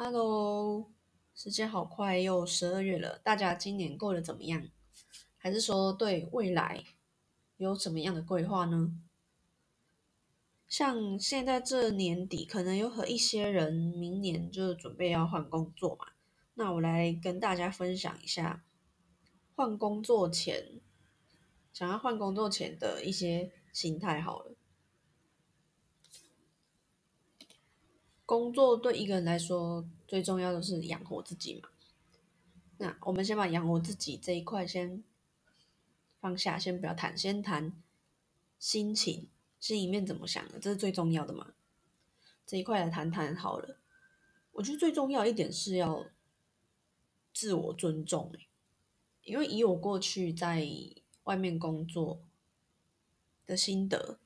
Hello，时间好快，又十二月了，大家今年过得怎么样？还是说对未来有什么样的规划呢？像现在这年底，可能有和一些人明年就准备要换工作嘛。那我来跟大家分享一下换工作前，想要换工作前的一些心态好了。工作对一个人来说最重要的是养活自己嘛。那我们先把养活自己这一块先放下，先不要谈，先谈心情，心里面怎么想的，这是最重要的嘛。这一块来谈谈好了。我觉得最重要一点是要自我尊重，因为以我过去在外面工作的心得，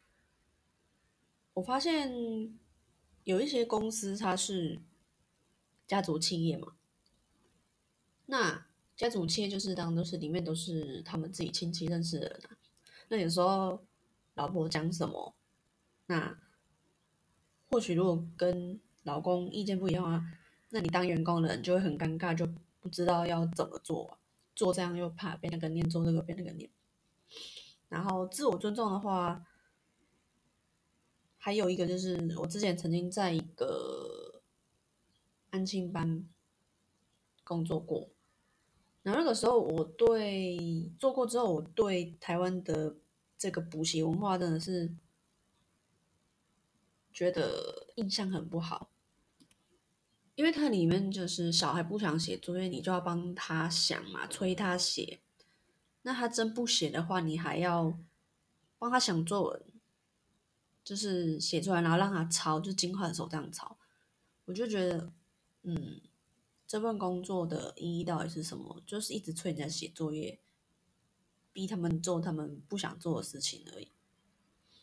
我发现。有一些公司它是家族企业嘛，那家族企业就是当都是里面都是他们自己亲戚认识的人啊。那有时候老婆讲什么，那或许如果跟老公意见不一样啊，那你当员工的人就会很尴尬，就不知道要怎么做，做这样又怕被那个念，做那个被那个念。然后自我尊重的话。还有一个就是，我之前曾经在一个安庆班工作过，然后那个时候我对做过之后，我对台湾的这个补习文化真的是觉得印象很不好，因为它里面就是小孩不想写作业，你就要帮他想嘛，催他写，那他真不写的话，你还要帮他想作文。就是写出来，然后让他抄，就金块的手这样抄，我就觉得，嗯，这份工作的意义到底是什么？就是一直催人家写作业，逼他们做他们不想做的事情而已。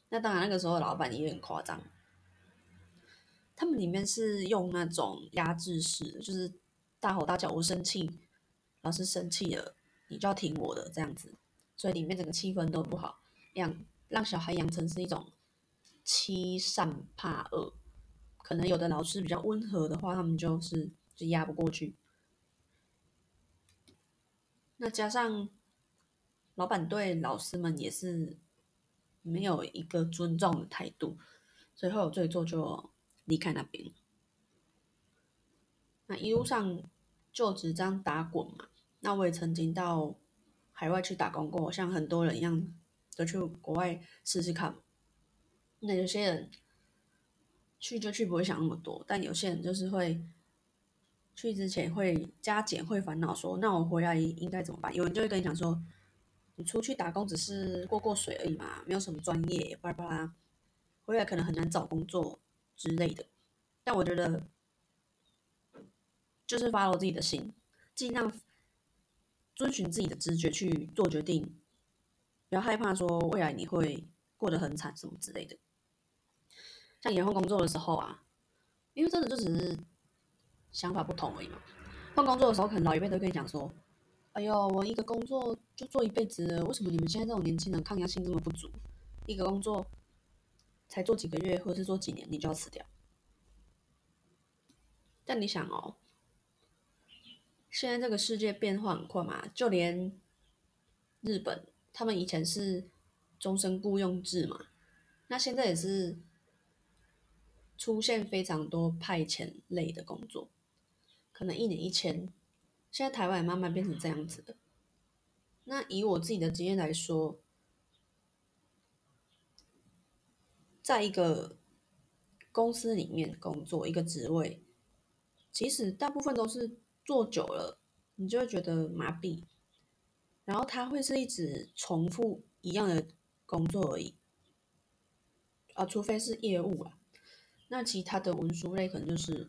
那当然，那个时候老板也很夸张，他们里面是用那种压制式，就是大吼大叫，我生气，老师生气了，你就要听我的这样子，所以里面整个气氛都不好，养让小孩养成是一种。欺善怕恶，可能有的老师比较温和的话，他们就是就压不过去。那加上老板对老师们也是没有一个尊重的态度，所以后最做就离开那边。那一路上就只这样打滚嘛。那我也曾经到海外去打工过，像很多人一样，都去国外试试看。那有些人去就去，不会想那么多；但有些人就是会去之前会加减，会烦恼说：“那我回来应该怎么办？”有人就会跟你讲说：“你出去打工只是过过水而已嘛，没有什么专业，巴拉巴拉，回来可能很难找工作之类的。”但我觉得，就是发了自己的心，尽量遵循自己的直觉去做决定，不要害怕说未来你会过得很惨什么之类的。像以后工作的时候啊，因为真的就只是想法不同而已嘛。换工作的时候，可能老一辈都跟你讲说：“哎呦，我一个工作就做一辈子，为什么你们现在这种年轻人抗压性这么不足？一个工作才做几个月或者是做几年，你就要辞掉？”但你想哦，现在这个世界变化很快嘛，就连日本，他们以前是终身雇佣制嘛，那现在也是。出现非常多派遣类的工作，可能一年一千。现在台湾也慢慢变成这样子的。那以我自己的经验来说，在一个公司里面工作一个职位，其实大部分都是做久了，你就会觉得麻痹。然后他会是一直重复一样的工作而已，啊，除非是业务啊。那其他的文书类可能就是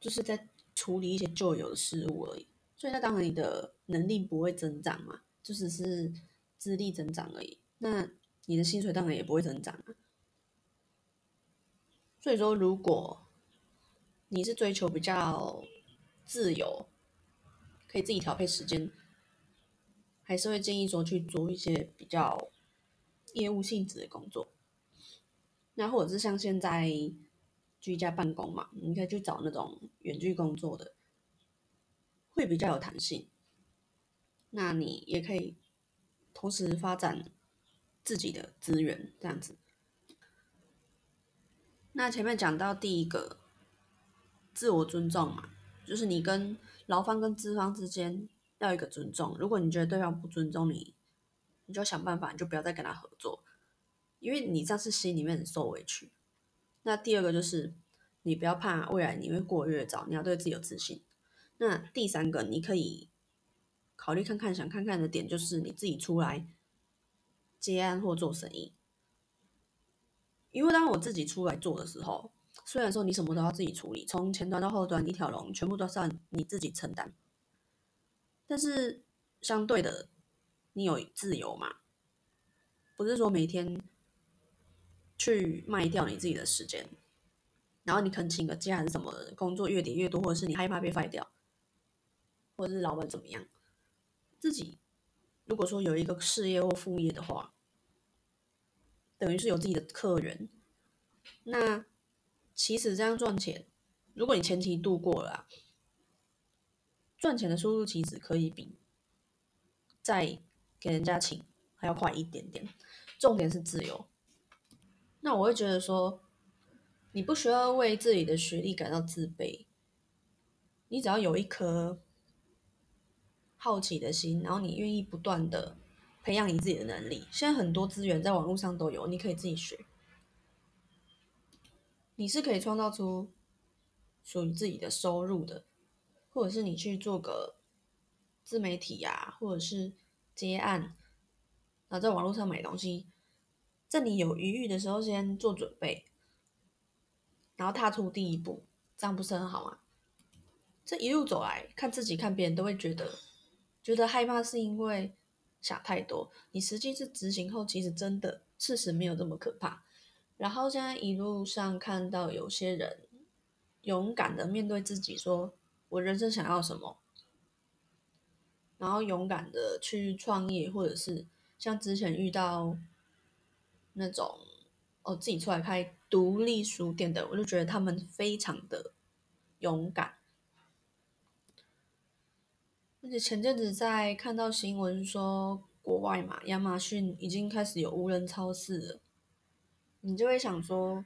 就是在处理一些旧有的事物而已，所以那当然你的能力不会增长嘛，就只是资历增长而已。那你的薪水当然也不会增长啊。所以说，如果你是追求比较自由，可以自己调配时间，还是会建议说去做一些比较业务性质的工作。那或者是像现在。居家办公嘛，你可以去找那种远距工作的，会比较有弹性。那你也可以同时发展自己的资源，这样子。那前面讲到第一个，自我尊重嘛，就是你跟劳方跟资方之间要一个尊重。如果你觉得对方不尊重你，你就想办法，你就不要再跟他合作，因为你这样是心里面很受委屈。那第二个就是，你不要怕未来你会过越早，你要对自己有自信。那第三个，你可以考虑看看，想看看的点就是你自己出来接案或做生意。因为当我自己出来做的时候，虽然说你什么都要自己处理，从前端到后端一条龙全部都是要你自己承担，但是相对的，你有自由嘛？不是说每天去卖掉你自己的时间，然后你可能请个假还是什么，工作越点越多，或者是你害怕被废掉，或者是老板怎么样，自己如果说有一个事业或副业的话。等于是有自己的客源，那其实这样赚钱，如果你前期度过了，赚钱的速度其实可以比再给人家请还要快一点点。重点是自由。那我会觉得说，你不需要为自己的学历感到自卑，你只要有一颗好奇的心，然后你愿意不断的。培养你自己的能力，现在很多资源在网络上都有，你可以自己学。你是可以创造出属于自己的收入的，或者是你去做个自媒体呀，或者是接案，然后在网络上买东西，在你有余裕的时候先做准备，然后踏出第一步，这样不是很好吗？这一路走来看自己看别人都会觉得觉得害怕，是因为。想太多，你实际是执行后，其实真的事实没有这么可怕。然后现在一路上看到有些人勇敢的面对自己，说我人生想要什么，然后勇敢的去创业，或者是像之前遇到那种哦自己出来开独立书店的，我就觉得他们非常的勇敢。而且前阵子在看到新闻说，国外嘛，亚马逊已经开始有无人超市了，你就会想说，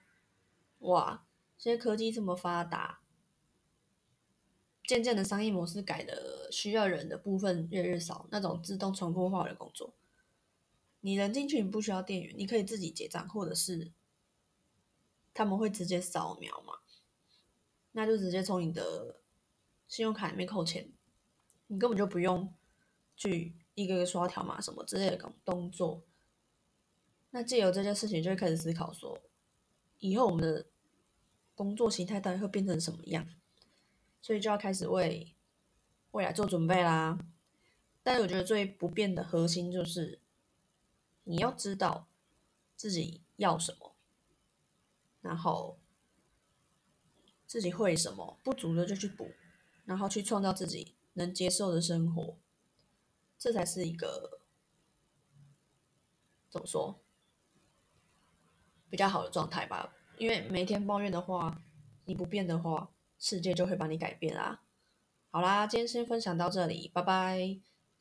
哇，现在科技这么发达，渐渐的商业模式改的需要人的部分越来越少，那种自动重复化的工作，你人进去你不需要店员，你可以自己结账，或者是他们会直接扫描嘛，那就直接从你的信用卡里面扣钱。你根本就不用去一个个刷条码什么之类的动作。那借由这件事情，就会开始思考说，以后我们的工作形态到底会变成什么样？所以就要开始为未来做准备啦。但是我觉得最不变的核心就是，你要知道自己要什么，然后自己会什么，不足的就去补，然后去创造自己。能接受的生活，这才是一个怎么说比较好的状态吧？因为每天抱怨的话，你不变的话，世界就会把你改变啦。好啦，今天先分享到这里，拜拜。